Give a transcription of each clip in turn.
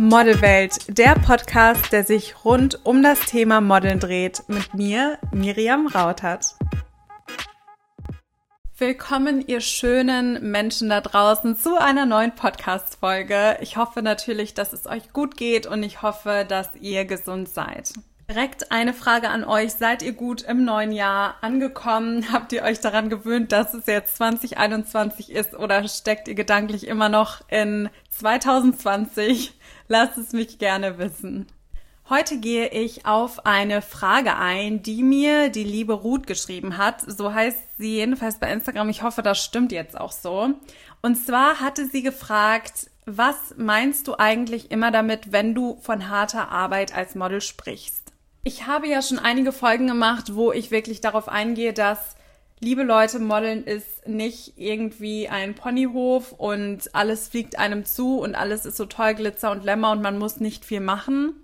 Modelwelt, der Podcast, der sich rund um das Thema Modeln dreht, mit mir, Miriam Rautert. Willkommen, ihr schönen Menschen da draußen, zu einer neuen Podcast-Folge. Ich hoffe natürlich, dass es euch gut geht und ich hoffe, dass ihr gesund seid. Direkt eine Frage an euch. Seid ihr gut im neuen Jahr angekommen? Habt ihr euch daran gewöhnt, dass es jetzt 2021 ist oder steckt ihr gedanklich immer noch in 2020? Lasst es mich gerne wissen. Heute gehe ich auf eine Frage ein, die mir die liebe Ruth geschrieben hat. So heißt sie jedenfalls bei Instagram. Ich hoffe, das stimmt jetzt auch so. Und zwar hatte sie gefragt, was meinst du eigentlich immer damit, wenn du von harter Arbeit als Model sprichst? Ich habe ja schon einige Folgen gemacht, wo ich wirklich darauf eingehe, dass liebe Leute, Modeln ist nicht irgendwie ein Ponyhof und alles fliegt einem zu und alles ist so toll Glitzer und Lämmer und man muss nicht viel machen,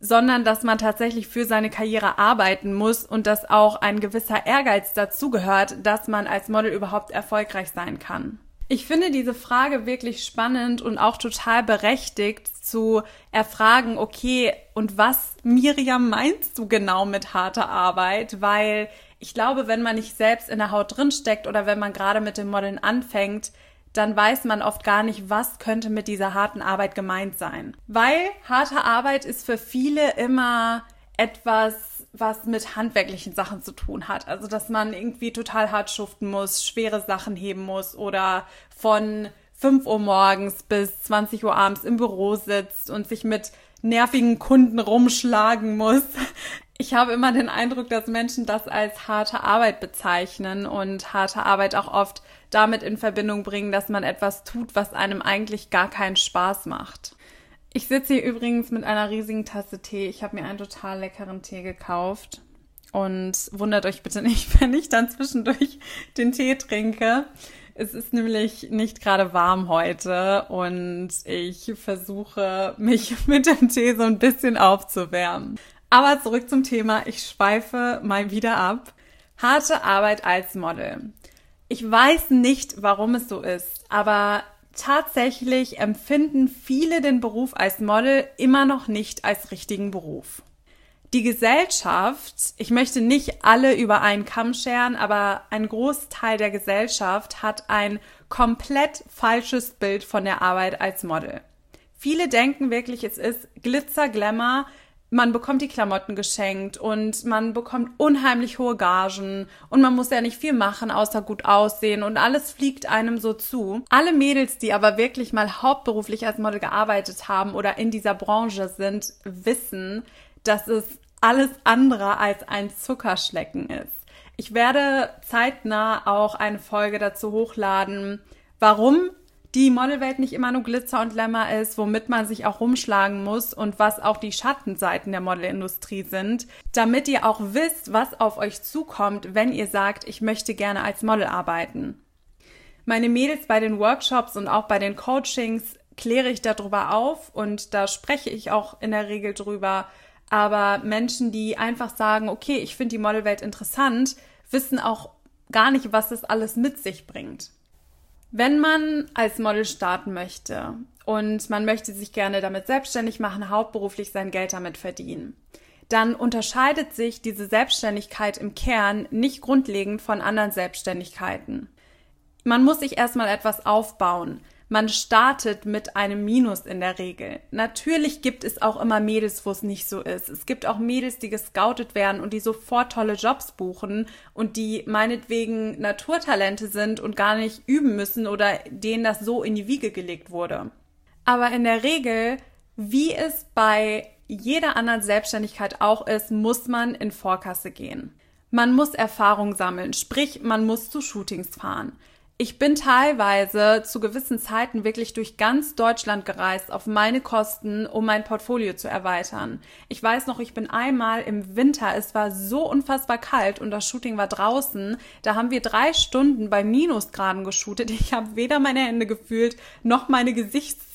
sondern dass man tatsächlich für seine Karriere arbeiten muss und dass auch ein gewisser Ehrgeiz dazugehört, dass man als Model überhaupt erfolgreich sein kann. Ich finde diese Frage wirklich spannend und auch total berechtigt zu erfragen, okay, und was, Miriam, meinst du genau mit harter Arbeit? Weil ich glaube, wenn man nicht selbst in der Haut drin steckt oder wenn man gerade mit dem Modeln anfängt, dann weiß man oft gar nicht, was könnte mit dieser harten Arbeit gemeint sein. Weil harte Arbeit ist für viele immer etwas, was mit handwerklichen Sachen zu tun hat. Also, dass man irgendwie total hart schuften muss, schwere Sachen heben muss oder von 5 Uhr morgens bis 20 Uhr abends im Büro sitzt und sich mit nervigen Kunden rumschlagen muss. Ich habe immer den Eindruck, dass Menschen das als harte Arbeit bezeichnen und harte Arbeit auch oft damit in Verbindung bringen, dass man etwas tut, was einem eigentlich gar keinen Spaß macht. Ich sitze hier übrigens mit einer riesigen Tasse Tee. Ich habe mir einen total leckeren Tee gekauft. Und wundert euch bitte nicht, wenn ich dann zwischendurch den Tee trinke. Es ist nämlich nicht gerade warm heute und ich versuche mich mit dem Tee so ein bisschen aufzuwärmen. Aber zurück zum Thema. Ich schweife mal wieder ab. Harte Arbeit als Model. Ich weiß nicht, warum es so ist, aber tatsächlich empfinden viele den Beruf als Model immer noch nicht als richtigen Beruf. Die Gesellschaft, ich möchte nicht alle über einen Kamm scheren, aber ein Großteil der Gesellschaft hat ein komplett falsches Bild von der Arbeit als Model. Viele denken wirklich, es ist Glitzer, Glamour, man bekommt die Klamotten geschenkt und man bekommt unheimlich hohe Gagen und man muss ja nicht viel machen, außer gut aussehen und alles fliegt einem so zu. Alle Mädels, die aber wirklich mal hauptberuflich als Model gearbeitet haben oder in dieser Branche sind, wissen, dass es alles andere als ein Zuckerschlecken ist. Ich werde zeitnah auch eine Folge dazu hochladen, warum die Modelwelt nicht immer nur Glitzer und Lämmer ist, womit man sich auch rumschlagen muss und was auch die Schattenseiten der Modelindustrie sind, damit ihr auch wisst, was auf euch zukommt, wenn ihr sagt, ich möchte gerne als Model arbeiten. Meine Mädels bei den Workshops und auch bei den Coachings kläre ich darüber auf und da spreche ich auch in der Regel drüber. Aber Menschen, die einfach sagen, okay, ich finde die Modelwelt interessant, wissen auch gar nicht, was das alles mit sich bringt. Wenn man als Model starten möchte und man möchte sich gerne damit selbstständig machen, hauptberuflich sein Geld damit verdienen, dann unterscheidet sich diese Selbstständigkeit im Kern nicht grundlegend von anderen Selbstständigkeiten. Man muss sich erstmal etwas aufbauen man startet mit einem Minus in der Regel. Natürlich gibt es auch immer Mädels, wo es nicht so ist. Es gibt auch Mädels, die gescoutet werden und die sofort tolle Jobs buchen und die meinetwegen Naturtalente sind und gar nicht üben müssen oder denen das so in die Wiege gelegt wurde. Aber in der Regel, wie es bei jeder anderen Selbstständigkeit auch ist, muss man in Vorkasse gehen. Man muss Erfahrung sammeln, sprich, man muss zu Shootings fahren. Ich bin teilweise zu gewissen Zeiten wirklich durch ganz Deutschland gereist auf meine Kosten, um mein Portfolio zu erweitern. Ich weiß noch, ich bin einmal im Winter, es war so unfassbar kalt und das Shooting war draußen. Da haben wir drei Stunden bei Minusgraden geshootet. Ich habe weder meine Hände gefühlt noch meine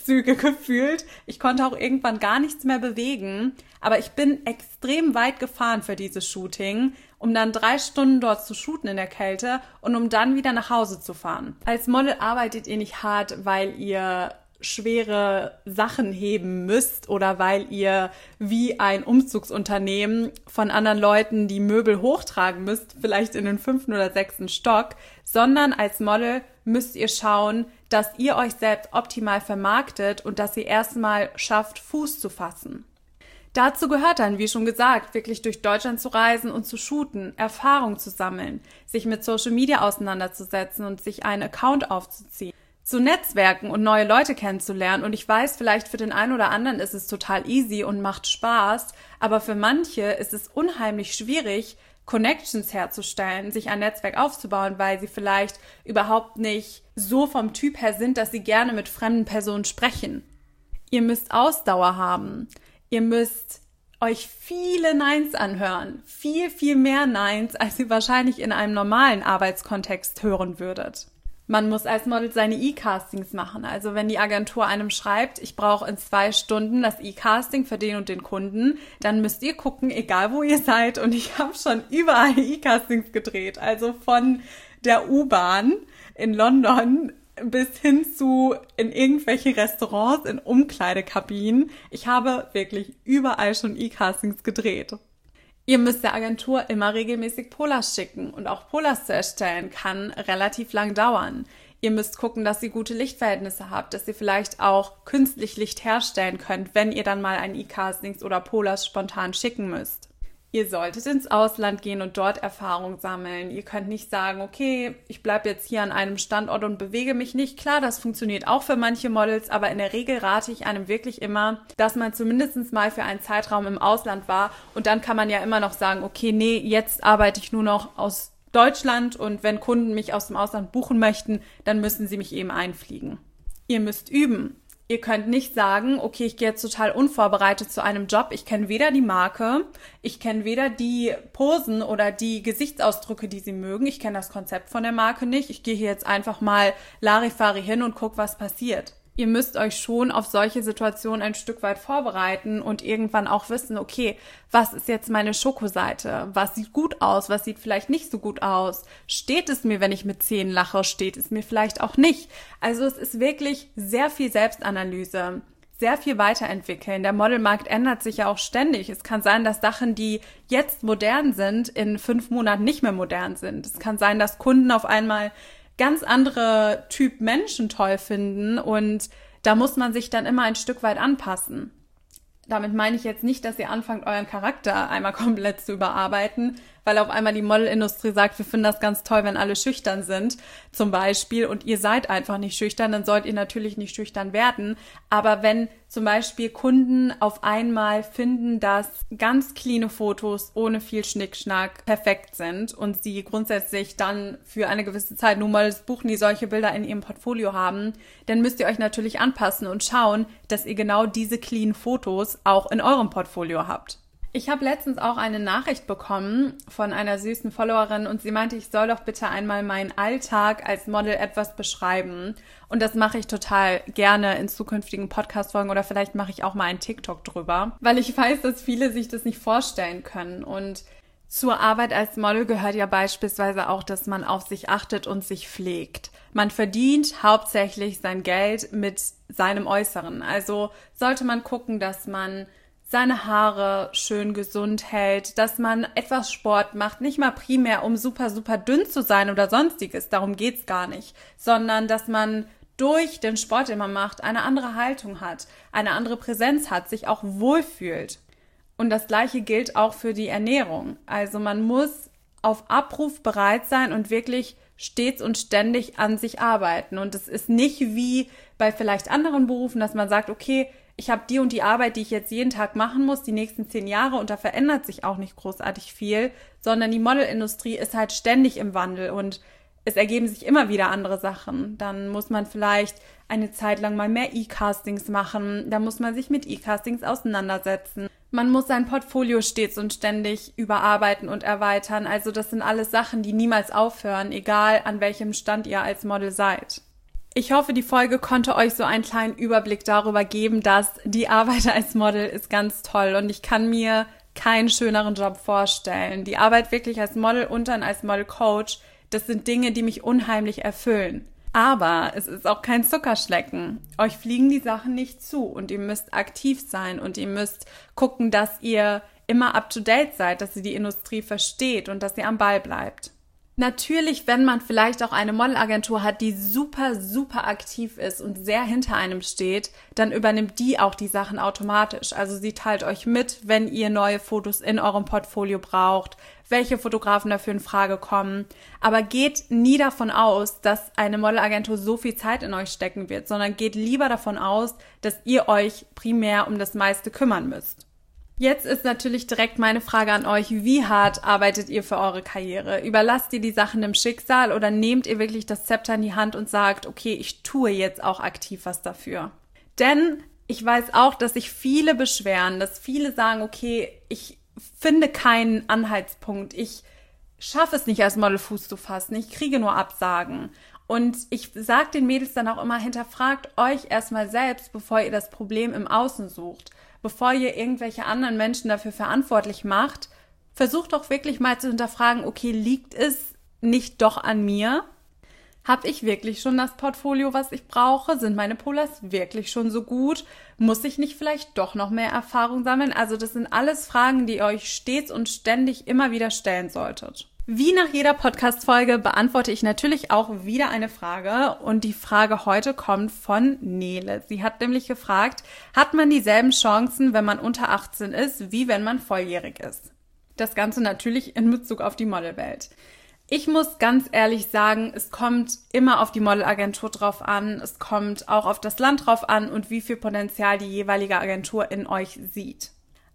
Gesichtszüge gefühlt. Ich konnte auch irgendwann gar nichts mehr bewegen. Aber ich bin extrem weit gefahren für dieses Shooting um dann drei Stunden dort zu shooten in der Kälte und um dann wieder nach Hause zu fahren. Als Model arbeitet ihr nicht hart, weil ihr schwere Sachen heben müsst oder weil ihr wie ein Umzugsunternehmen von anderen Leuten die Möbel hochtragen müsst, vielleicht in den fünften oder sechsten Stock, sondern als Model müsst ihr schauen, dass ihr euch selbst optimal vermarktet und dass ihr erstmal schafft, Fuß zu fassen. Dazu gehört dann, wie schon gesagt, wirklich durch Deutschland zu reisen und zu shooten, Erfahrung zu sammeln, sich mit Social Media auseinanderzusetzen und sich einen Account aufzuziehen zu Netzwerken und neue Leute kennenzulernen. Und ich weiß, vielleicht für den einen oder anderen ist es total easy und macht Spaß, aber für manche ist es unheimlich schwierig, Connections herzustellen, sich ein Netzwerk aufzubauen, weil sie vielleicht überhaupt nicht so vom Typ her sind, dass sie gerne mit fremden Personen sprechen. Ihr müsst Ausdauer haben. Ihr müsst euch viele Neins anhören. Viel, viel mehr Neins, als ihr wahrscheinlich in einem normalen Arbeitskontext hören würdet. Man muss als Model seine E-Castings machen. Also wenn die Agentur einem schreibt, ich brauche in zwei Stunden das E-Casting für den und den Kunden, dann müsst ihr gucken, egal wo ihr seid. Und ich habe schon überall E-Castings gedreht. Also von der U-Bahn in London bis hin zu in irgendwelche Restaurants, in Umkleidekabinen. Ich habe wirklich überall schon E-Castings gedreht. Ihr müsst der Agentur immer regelmäßig Polars schicken und auch Polars zu erstellen kann relativ lang dauern. Ihr müsst gucken, dass ihr gute Lichtverhältnisse habt, dass ihr vielleicht auch künstlich Licht herstellen könnt, wenn ihr dann mal ein E-Castings oder Polars spontan schicken müsst. Ihr solltet ins Ausland gehen und dort Erfahrung sammeln. Ihr könnt nicht sagen, okay, ich bleibe jetzt hier an einem Standort und bewege mich nicht. Klar, das funktioniert auch für manche Models, aber in der Regel rate ich einem wirklich immer, dass man zumindest mal für einen Zeitraum im Ausland war und dann kann man ja immer noch sagen, okay, nee, jetzt arbeite ich nur noch aus Deutschland und wenn Kunden mich aus dem Ausland buchen möchten, dann müssen sie mich eben einfliegen. Ihr müsst üben. Ihr könnt nicht sagen, okay, ich gehe jetzt total unvorbereitet zu einem Job. Ich kenne weder die Marke, ich kenne weder die Posen oder die Gesichtsausdrücke, die sie mögen. Ich kenne das Konzept von der Marke nicht. Ich gehe hier jetzt einfach mal Larifari hin und guck, was passiert ihr müsst euch schon auf solche Situationen ein Stück weit vorbereiten und irgendwann auch wissen, okay, was ist jetzt meine Schokoseite? Was sieht gut aus? Was sieht vielleicht nicht so gut aus? Steht es mir, wenn ich mit Zähnen lache? Steht es mir vielleicht auch nicht? Also es ist wirklich sehr viel Selbstanalyse sehr viel weiterentwickeln. Der Modelmarkt ändert sich ja auch ständig. Es kann sein, dass Sachen, die jetzt modern sind, in fünf Monaten nicht mehr modern sind. Es kann sein, dass Kunden auf einmal ganz andere Typ Menschen toll finden und da muss man sich dann immer ein Stück weit anpassen. Damit meine ich jetzt nicht, dass ihr anfangt, euren Charakter einmal komplett zu überarbeiten, weil auf einmal die Modelindustrie sagt, wir finden das ganz toll, wenn alle schüchtern sind, zum Beispiel, und ihr seid einfach nicht schüchtern, dann sollt ihr natürlich nicht schüchtern werden. Aber wenn zum Beispiel Kunden auf einmal finden, dass ganz cleane Fotos ohne viel Schnickschnack perfekt sind und sie grundsätzlich dann für eine gewisse Zeit nun mal buchen, die solche Bilder in ihrem Portfolio haben, dann müsst ihr euch natürlich anpassen und schauen, dass ihr genau diese clean Fotos auch in eurem Portfolio habt. Ich habe letztens auch eine Nachricht bekommen von einer süßen Followerin und sie meinte, ich soll doch bitte einmal meinen Alltag als Model etwas beschreiben. Und das mache ich total gerne in zukünftigen Podcast-Folgen oder vielleicht mache ich auch mal einen TikTok drüber, weil ich weiß, dass viele sich das nicht vorstellen können. Und zur Arbeit als Model gehört ja beispielsweise auch, dass man auf sich achtet und sich pflegt. Man verdient hauptsächlich sein Geld mit seinem Äußeren. Also sollte man gucken, dass man seine Haare schön gesund hält, dass man etwas Sport macht, nicht mal primär, um super, super dünn zu sein oder sonstiges, darum geht's gar nicht, sondern dass man durch den Sport, den man macht, eine andere Haltung hat, eine andere Präsenz hat, sich auch wohlfühlt. Und das gleiche gilt auch für die Ernährung. Also man muss auf Abruf bereit sein und wirklich stets und ständig an sich arbeiten. Und es ist nicht wie bei vielleicht anderen Berufen, dass man sagt, okay, ich habe die und die Arbeit, die ich jetzt jeden Tag machen muss, die nächsten zehn Jahre und da verändert sich auch nicht großartig viel, sondern die Modelindustrie ist halt ständig im Wandel und es ergeben sich immer wieder andere Sachen. Dann muss man vielleicht eine Zeit lang mal mehr E-Castings machen, da muss man sich mit E-Castings auseinandersetzen. Man muss sein Portfolio stets und ständig überarbeiten und erweitern. Also das sind alles Sachen, die niemals aufhören, egal an welchem Stand ihr als Model seid. Ich hoffe, die Folge konnte euch so einen kleinen Überblick darüber geben, dass die Arbeit als Model ist ganz toll und ich kann mir keinen schöneren Job vorstellen. Die Arbeit wirklich als Model und dann als Model Coach, das sind Dinge, die mich unheimlich erfüllen. Aber es ist auch kein Zuckerschlecken. Euch fliegen die Sachen nicht zu und ihr müsst aktiv sein und ihr müsst gucken, dass ihr immer up to date seid, dass ihr die Industrie versteht und dass ihr am Ball bleibt. Natürlich, wenn man vielleicht auch eine Modelagentur hat, die super, super aktiv ist und sehr hinter einem steht, dann übernimmt die auch die Sachen automatisch. Also sie teilt euch mit, wenn ihr neue Fotos in eurem Portfolio braucht, welche Fotografen dafür in Frage kommen. Aber geht nie davon aus, dass eine Modelagentur so viel Zeit in euch stecken wird, sondern geht lieber davon aus, dass ihr euch primär um das meiste kümmern müsst. Jetzt ist natürlich direkt meine Frage an euch, wie hart arbeitet ihr für eure Karriere? Überlasst ihr die Sachen dem Schicksal oder nehmt ihr wirklich das Zepter in die Hand und sagt, okay, ich tue jetzt auch aktiv was dafür? Denn ich weiß auch, dass sich viele beschweren, dass viele sagen, okay, ich finde keinen Anhaltspunkt, ich schaffe es nicht als Model Fuß zu fassen, ich kriege nur Absagen. Und ich sage den Mädels dann auch immer, hinterfragt euch erstmal selbst, bevor ihr das Problem im Außen sucht bevor ihr irgendwelche anderen Menschen dafür verantwortlich macht, versucht doch wirklich mal zu hinterfragen, okay, liegt es nicht doch an mir? Habe ich wirklich schon das Portfolio, was ich brauche? Sind meine Polars wirklich schon so gut? Muss ich nicht vielleicht doch noch mehr Erfahrung sammeln? Also das sind alles Fragen, die ihr euch stets und ständig immer wieder stellen solltet. Wie nach jeder Podcast-Folge beantworte ich natürlich auch wieder eine Frage und die Frage heute kommt von Nele. Sie hat nämlich gefragt, hat man dieselben Chancen, wenn man unter 18 ist, wie wenn man volljährig ist? Das Ganze natürlich in Bezug auf die Modelwelt. Ich muss ganz ehrlich sagen, es kommt immer auf die Modelagentur drauf an, es kommt auch auf das Land drauf an und wie viel Potenzial die jeweilige Agentur in euch sieht.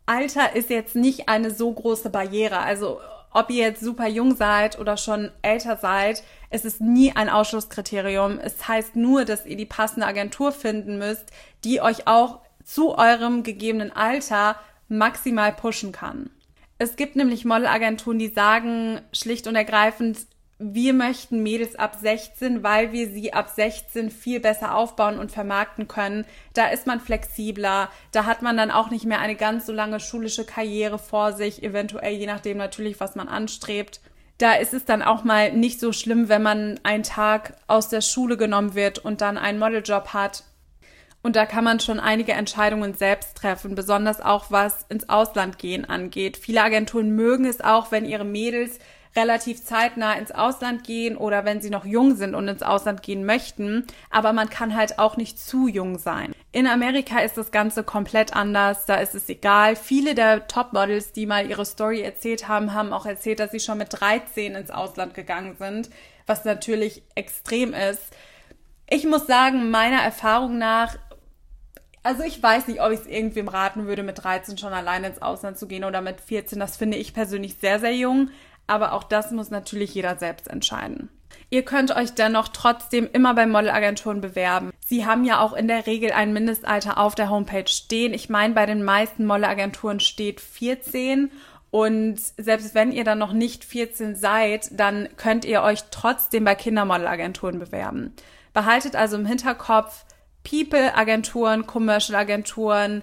Alter ist jetzt nicht eine so große Barriere. Also ob ihr jetzt super jung seid oder schon älter seid, es ist nie ein Ausschlusskriterium. Es heißt nur, dass ihr die passende Agentur finden müsst, die euch auch zu eurem gegebenen Alter maximal pushen kann. Es gibt nämlich Modelagenturen, die sagen schlicht und ergreifend, wir möchten Mädels ab 16, weil wir sie ab 16 viel besser aufbauen und vermarkten können. Da ist man flexibler, da hat man dann auch nicht mehr eine ganz so lange schulische Karriere vor sich, eventuell je nachdem natürlich, was man anstrebt. Da ist es dann auch mal nicht so schlimm, wenn man einen Tag aus der Schule genommen wird und dann einen Modeljob hat. Und da kann man schon einige Entscheidungen selbst treffen, besonders auch was ins Ausland gehen angeht. Viele Agenturen mögen es auch, wenn ihre Mädels relativ zeitnah ins Ausland gehen oder wenn sie noch jung sind und ins Ausland gehen möchten. Aber man kann halt auch nicht zu jung sein. In Amerika ist das Ganze komplett anders. Da ist es egal. Viele der Topmodels, die mal ihre Story erzählt haben, haben auch erzählt, dass sie schon mit 13 ins Ausland gegangen sind, was natürlich extrem ist. Ich muss sagen, meiner Erfahrung nach also ich weiß nicht, ob ich es irgendwem raten würde, mit 13 schon alleine ins Ausland zu gehen oder mit 14. Das finde ich persönlich sehr, sehr jung aber auch das muss natürlich jeder selbst entscheiden. Ihr könnt euch dennoch trotzdem immer bei Modelagenturen bewerben. Sie haben ja auch in der Regel ein Mindestalter auf der Homepage stehen. Ich meine, bei den meisten Modelagenturen steht 14 und selbst wenn ihr dann noch nicht 14 seid, dann könnt ihr euch trotzdem bei Kindermodelagenturen bewerben. Behaltet also im Hinterkopf People-Agenturen, Commercial-Agenturen,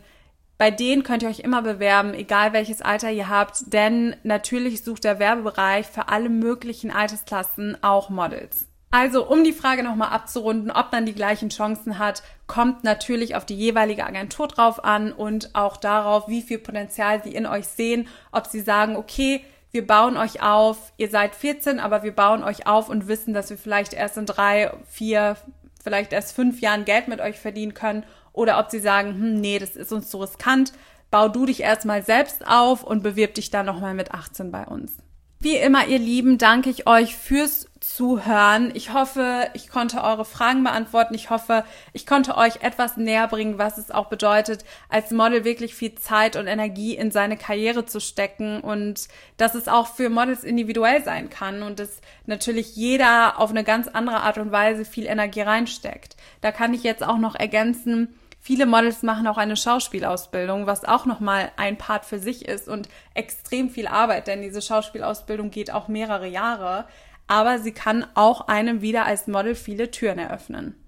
bei denen könnt ihr euch immer bewerben, egal welches Alter ihr habt, denn natürlich sucht der Werbebereich für alle möglichen Altersklassen auch Models. Also, um die Frage nochmal abzurunden, ob man die gleichen Chancen hat, kommt natürlich auf die jeweilige Agentur drauf an und auch darauf, wie viel Potenzial sie in euch sehen, ob sie sagen, okay, wir bauen euch auf, ihr seid 14, aber wir bauen euch auf und wissen, dass wir vielleicht erst in drei, vier, vielleicht erst fünf Jahren Geld mit euch verdienen können oder ob sie sagen, hm, nee, das ist uns zu riskant, bau du dich erstmal selbst auf und bewirb dich dann nochmal mit 18 bei uns. Wie immer, ihr Lieben, danke ich euch fürs Zuhören. Ich hoffe, ich konnte eure Fragen beantworten. Ich hoffe, ich konnte euch etwas näher bringen, was es auch bedeutet, als Model wirklich viel Zeit und Energie in seine Karriere zu stecken und dass es auch für Models individuell sein kann und dass natürlich jeder auf eine ganz andere Art und Weise viel Energie reinsteckt. Da kann ich jetzt auch noch ergänzen, Viele Models machen auch eine Schauspielausbildung, was auch nochmal ein Part für sich ist und extrem viel Arbeit, denn diese Schauspielausbildung geht auch mehrere Jahre, aber sie kann auch einem wieder als Model viele Türen eröffnen.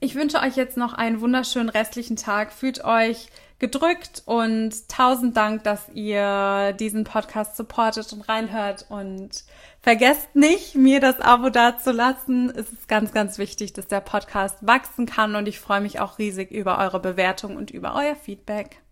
Ich wünsche euch jetzt noch einen wunderschönen restlichen Tag. Fühlt euch gedrückt und tausend Dank, dass ihr diesen Podcast supportet und reinhört und vergesst nicht, mir das Abo dazulassen. Es ist ganz, ganz wichtig, dass der Podcast wachsen kann und ich freue mich auch riesig über eure Bewertung und über euer Feedback.